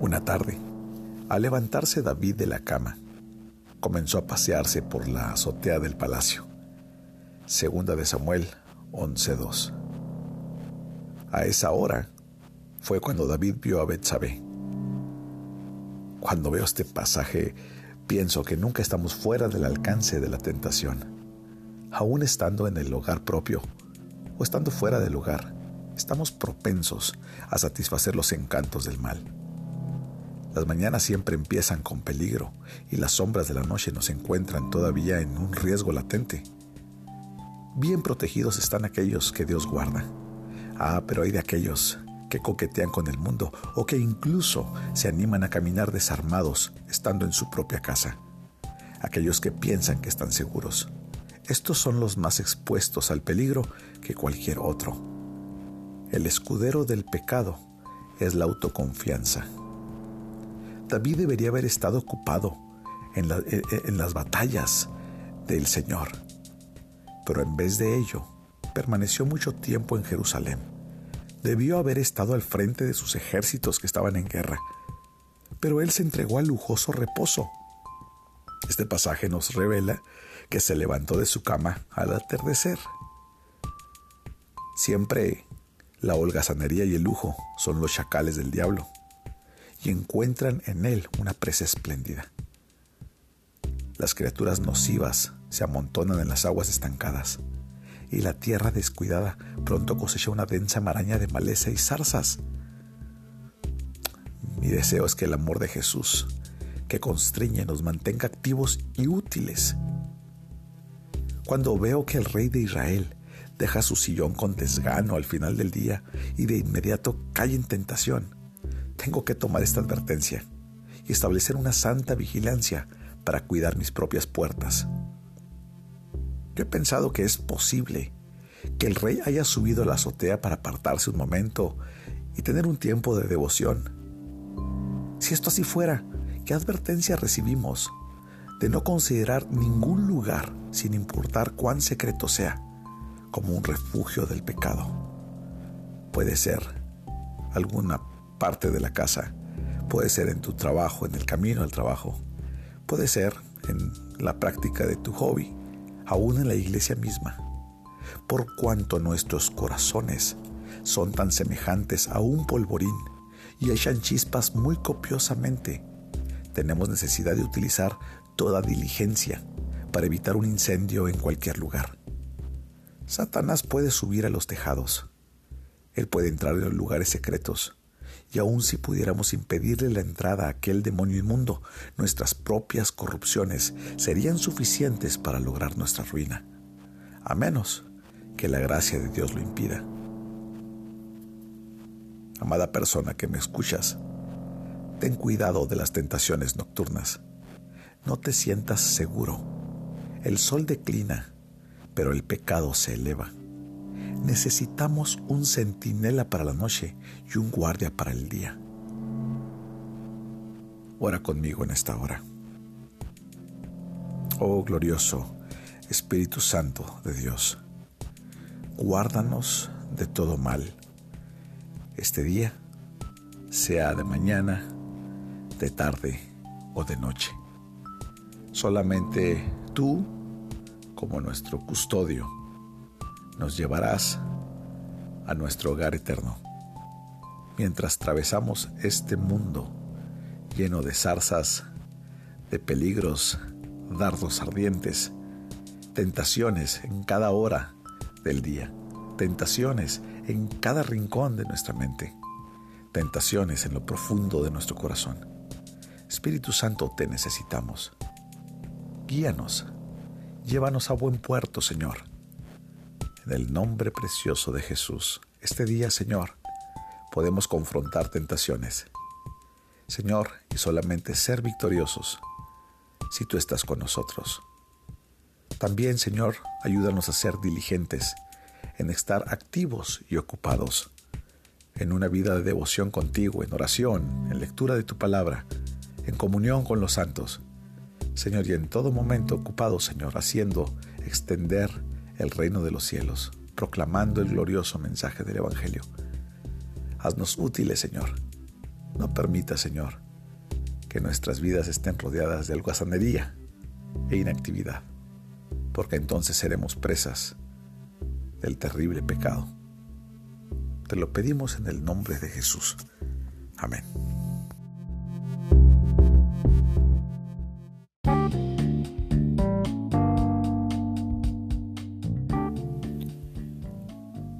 Una tarde, al levantarse David de la cama, comenzó a pasearse por la azotea del palacio. Segunda de Samuel 11:2. A esa hora fue cuando David vio a Betsabé. Cuando veo este pasaje, pienso que nunca estamos fuera del alcance de la tentación. Aún estando en el hogar propio o estando fuera del hogar, estamos propensos a satisfacer los encantos del mal. Las mañanas siempre empiezan con peligro y las sombras de la noche nos encuentran todavía en un riesgo latente. Bien protegidos están aquellos que Dios guarda. Ah, pero hay de aquellos que coquetean con el mundo o que incluso se animan a caminar desarmados estando en su propia casa. Aquellos que piensan que están seguros. Estos son los más expuestos al peligro que cualquier otro. El escudero del pecado es la autoconfianza. David debería haber estado ocupado en, eh, eh, en, las batallas del Señor, pero en vez de ello, permaneció mucho tiempo en Jerusalén. Debió haber estado al frente de sus ejércitos que estaban en guerra, pero él se entregó al lujoso reposo. Este pasaje nos revela que se levantó de su cama al atardecer. Siempre la holgazanería y el lujo son los chacales del diablo y encuentran en él una presa espléndida. Las criaturas nocivas se amontonan en las aguas estancadas, y la tierra descuidada pronto cosecha una densa maraña de maleza y zarzas. Mi deseo es que el amor de Jesús, que constriñe, nos mantenga activos y útiles. Cuando veo que el rey de Israel deja su sillón con desgano al final del día y de inmediato cae en tentación, tengo que tomar esta advertencia y establecer una santa vigilancia para cuidar mis propias puertas. Yo he pensado que es posible que el rey haya subido a la azotea para apartarse un momento y tener un tiempo de devoción. Si esto así fuera, ¿qué advertencia recibimos de no considerar ningún lugar, sin importar cuán secreto sea, como un refugio del pecado? Puede ser alguna parte de la casa. Puede ser en tu trabajo, en el camino al trabajo. Puede ser en la práctica de tu hobby, aún en la iglesia misma. Por cuanto nuestros corazones son tan semejantes a un polvorín y echan chispas muy copiosamente, tenemos necesidad de utilizar toda diligencia para evitar un incendio en cualquier lugar. Satanás puede subir a los tejados. Él puede entrar en los lugares secretos y aun si pudiéramos impedirle la entrada a aquel demonio inmundo, nuestras propias corrupciones serían suficientes para lograr nuestra ruina, a menos que la gracia de Dios lo impida. Amada persona que me escuchas, ten cuidado de las tentaciones nocturnas. No te sientas seguro. El sol declina, pero el pecado se eleva. Necesitamos un centinela para la noche y un guardia para el día. Ora conmigo en esta hora. Oh glorioso Espíritu Santo de Dios, guárdanos de todo mal este día, sea de mañana, de tarde o de noche. Solamente tú, como nuestro custodio, nos llevarás a nuestro hogar eterno. Mientras atravesamos este mundo lleno de zarzas, de peligros, dardos ardientes, tentaciones en cada hora del día, tentaciones en cada rincón de nuestra mente, tentaciones en lo profundo de nuestro corazón. Espíritu Santo, te necesitamos. Guíanos, llévanos a buen puerto, Señor en el nombre precioso de Jesús, este día, Señor, podemos confrontar tentaciones. Señor, y solamente ser victoriosos si tú estás con nosotros. También, Señor, ayúdanos a ser diligentes en estar activos y ocupados en una vida de devoción contigo, en oración, en lectura de tu palabra, en comunión con los santos. Señor, y en todo momento ocupado, Señor, haciendo extender el reino de los cielos proclamando el glorioso mensaje del Evangelio. Haznos útiles, Señor. No permita, Señor, que nuestras vidas estén rodeadas de holgazanería e inactividad, porque entonces seremos presas del terrible pecado. Te lo pedimos en el nombre de Jesús. Amén.